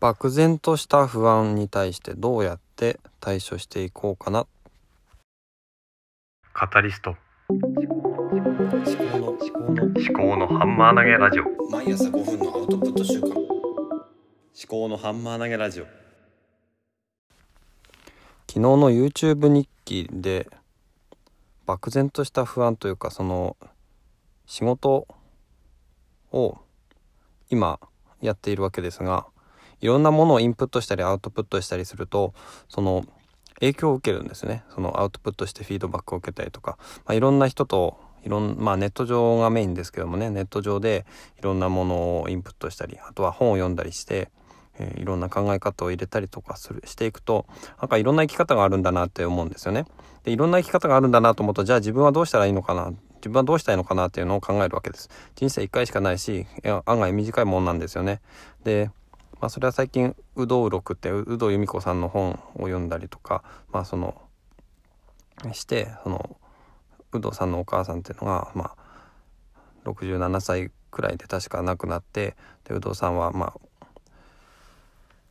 漠然とした不安に対してどうやって対処していこうかな。カタリスト。思考の思考の思考のハンマー投げラジオ。毎朝5分のアウトプット週間思考のハンマー投げラジオ。昨日の YouTube 日記で漠然とした不安というかその仕事を今やっているわけですがいろんなものをインプットしたりアウトプットしたりするとその影響を受けるんですねそのアウトプットしてフィードバックを受けたりとか、まあ、いろんな人といろんまあネット上がメインですけどもねネット上でいろんなものをインプットしたりあとは本を読んだりして、えー、いろんな考え方を入れたりとかするしていくとなんかいろんな生き方があるんだなって思うんですよね。でいろんな生き方があるんだなと思うとじゃあ自分はどうしたらいいのかな？自分はどうしたいのかなっていうのを考えるわけです。人生1回しかないし案外短いもんなんですよね。でまあ、それは最近「有働録」って有働由美子さんの本を読んだりとか、まあ、そのしてその有働さんのお母さんっていうのが、まあ、67歳くらいで確か亡くなって有働さんはまあ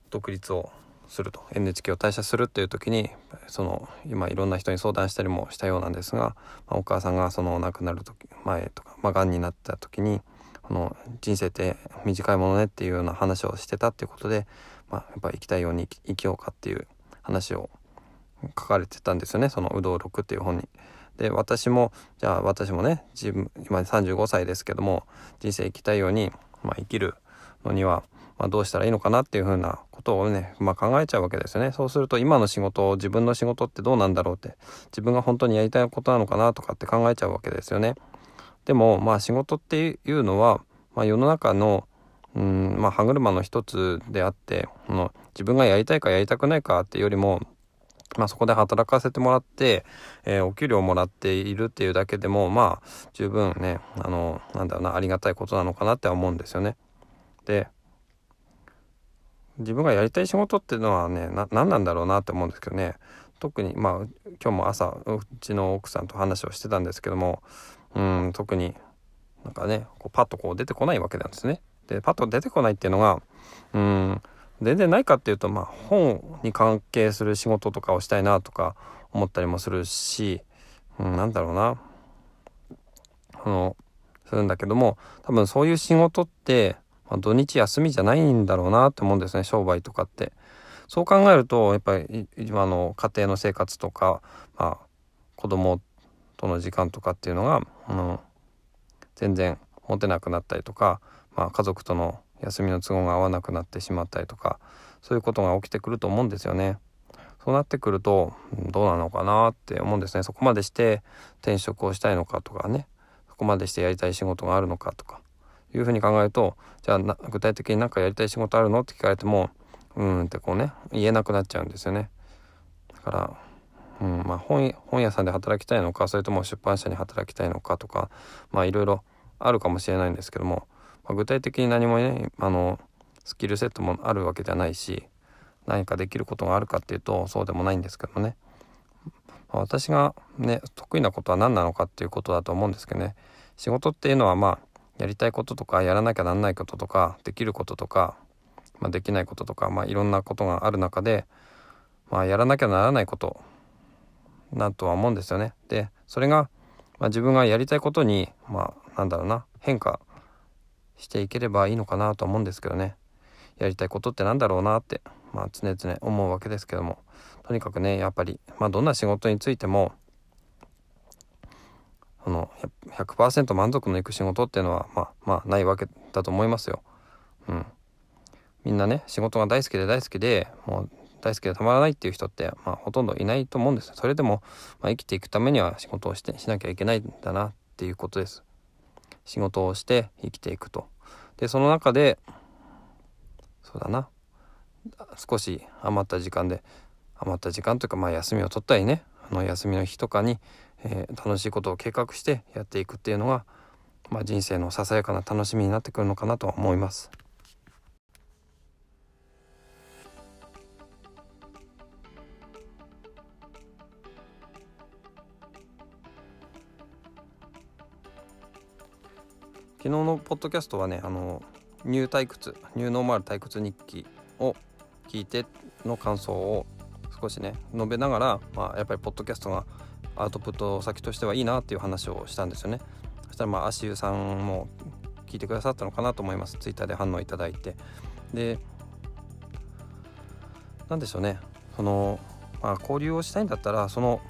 独立をすると NHK を退社するっていう時にその今いろんな人に相談したりもしたようなんですが、まあ、お母さんがその亡くなる時前とか、まあ、がんになった時にこの人生って短いものねっていうような話をしてたっていうことで、まあ、やっぱ生きたいように生きようかっていう話を書かれてたんですよねその「有働録」っていう本に。で私もじゃあ私もね自分今35歳ですけども人生生きたいように、まあ、生きるのには、まあ、どうしたらいいのかなっていうふうなことをね、まあ、考えちゃうわけですよねそうすると今の仕事を自分の仕事ってどうなんだろうって自分が本当にやりたいことなのかなとかって考えちゃうわけですよね。でもまあ仕事っていうのは、まあ、世の中のうんまあ、歯車の一つであっての自分がやりたいかやりたくないかっていうよりも、まあ、そこで働かせてもらって、えー、お給料をもらっているっていうだけでもまあ十分ねあのなんだろうなありがたいことなのかなって思うんですよね。で自分がやりたい仕事っていうのはね何なんだろうなって思うんですけどね特にまあ今日も朝うちの奥さんと話をしてたんですけどもうん特になんかねこうパッとこう出てこないわけなんですね。でパッと出てこないっていうのがうん全然ないかっていうとまあ本に関係する仕事とかをしたいなとか思ったりもするし、うん、なんだろうなあのするんだけども多分そういう仕事って、まあ、土日休みじゃないんだろうなって思うんですね商売とかって。そう考えるとやっぱり今の家庭の生活とか、まあ、子供との時間とかっていうのが、うん、全然持てなくなったりとか、まあ、家族との休みの都合が合わなくなってしまったりとかそういうことが起きてくると思うんですよね。そうなってくるとどうなのかなって思うんですね。そこまでして転職をしたいのかとかねそこまでしてやりたい仕事があるのかとかいうふうに考えるとじゃあ具体的に何かやりたい仕事あるの？って聞かれてもうんってこうね言えなくなっちゃうんですよね。だからうんまあ本、本屋さんで働きたいのかそれとも出版社に働きたいのかとかまあいろいろあるかもしれないんですけども、まあ、具体的に何もねあのスキルセットもあるわけじゃないし何かできることがあるかっていうとそうでもないんですけどもね、まあ、私がね得意なことは何なのかっていうことだと思うんですけどね。仕事っていうのはまあやりたいこととかやらなきゃなんないこととかできることとか、まあ、できないこととか、まあ、いろんなことがある中で、まあ、やらなきゃならないことなとは思うんですよね。でそれが、まあ、自分がやりたいことにまあなんだろうな変化していければいいのかなと思うんですけどねやりたいことってなんだろうなって、まあ、常々思うわけですけどもとにかくねやっぱり、まあ、どんな仕事についてもその100%満足のいく仕事っていうのはまあまあないわけだと思いますよ。うん、みんなね仕事が大好きで大好きでもう大好きでたまらないっていう人って、まあ、ほとんどいないと思うんですそれでも、まあ、生きていくためには仕事をしてしなきゃいけないんだなっていうことです。仕事をして生きていくと。でその中でそうだな。少し余った時間で余った時間というかまあ休みを取ったりねあの休みの日とかに、えー、楽しいことを計画してやっていくっていうのが、まあ、人生のささやかな楽しみになってくるのかなとは思います。昨日のポッドキャストはねあのニュー退屈ニューノーマル退屈日記を聞いての感想を少しね述べながら、まあ、やっぱりポッドキャストがアウトプット先としてはいいなっていう話をしたんですよね。そしたらまあ足湯さんも聞いてくださったのかなと思います。ツイッターで反応いただいて。で何でしょうね。その、まあ、交流をしたいんだったらその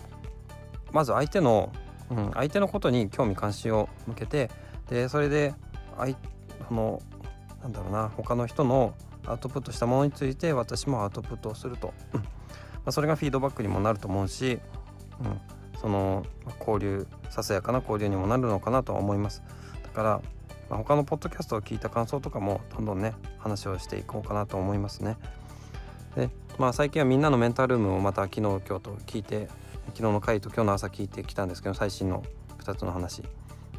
まず相手の、うん、相手のことに興味関心を向けてでそれで相そのなんだろうな他の人のアウトプットしたものについて私もアウトプットをすると、まあ、それがフィードバックにもなると思うし、うん、その交流ささやかな交流にもなるのかなとは思います。だから、まあ、他のポッドキャストを聞いた感想とかもどんどんね話をしていこうかなと思いますね。でまあ最近はみんなのメンタルームをまた昨日今日と聞いて昨日の回と今日の朝聞いてきたんですけど最新の2つの話。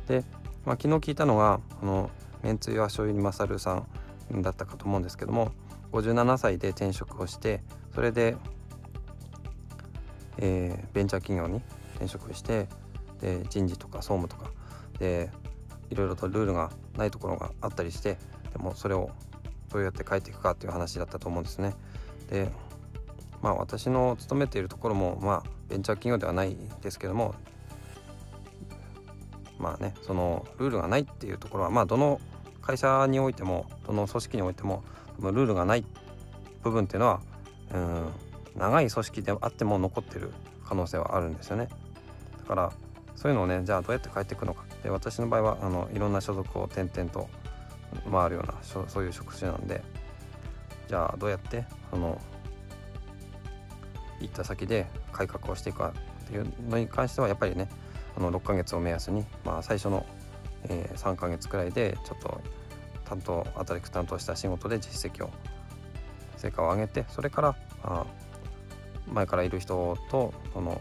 で、まあ、昨日聞いたのがあのめんつゆは醤油に勝るさんだったかと思うんですけども57歳で転職をしてそれで、えー、ベンチャー企業に転職してで人事とか総務とかでいろいろとルールがないところがあったりしてでもそれをどうやって変えていくかっていう話だったと思うんですね。でまあ私の勤めているところもまあベンチャー企業ではないですけどもまあねそのルールがないっていうところはまあどの会社においてもどの組織においてもルールがない部分っていうのはうん長い組織であっても残ってる可能性はあるんですよね。だからそういうのをねじゃあどうやって変えていくのか。で私の場合はあのいろんな所属を転々と回るようなそういう職種なんでじゃあどうやってその行った先で改革をしていくかっていうのに関してはやっぱりねあの6ヶ月を目安に、まあ、最初の、えー、3ヶ月くらいでちょっと担当アリク担当した仕事で実績を成果を上げてそれからあ前からいる人とその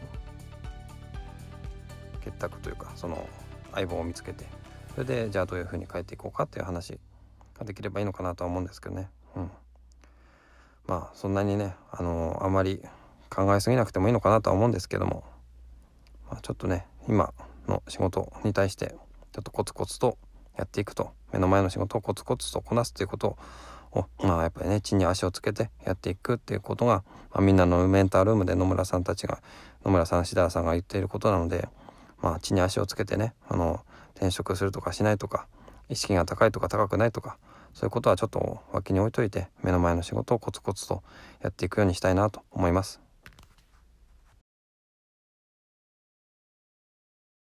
結託というかその相棒を見つけてそれでじゃあどういうふうに変えていこうかっていう話ができればいいのかなとは思うんですけどね。うん、まあそんなにねあのあまり考えすぎなくてもいいのかなとは思うんですけども、まあ、ちょっとね今の仕事に対してちょっとコツコツとやっていくと目の前の仕事をコツコツとこなすということをまあやっぱりね地に足をつけてやっていくっていうことが、まあ、みんなのメンタールームで野村さんたちが野村さん志田さんが言っていることなのでまあ地に足をつけてねあの転職するとかしないとか意識が高いとか高くないとかそういうことはちょっと脇に置いといて目の前の仕事をコツコツとやっていくようにしたいなと思います。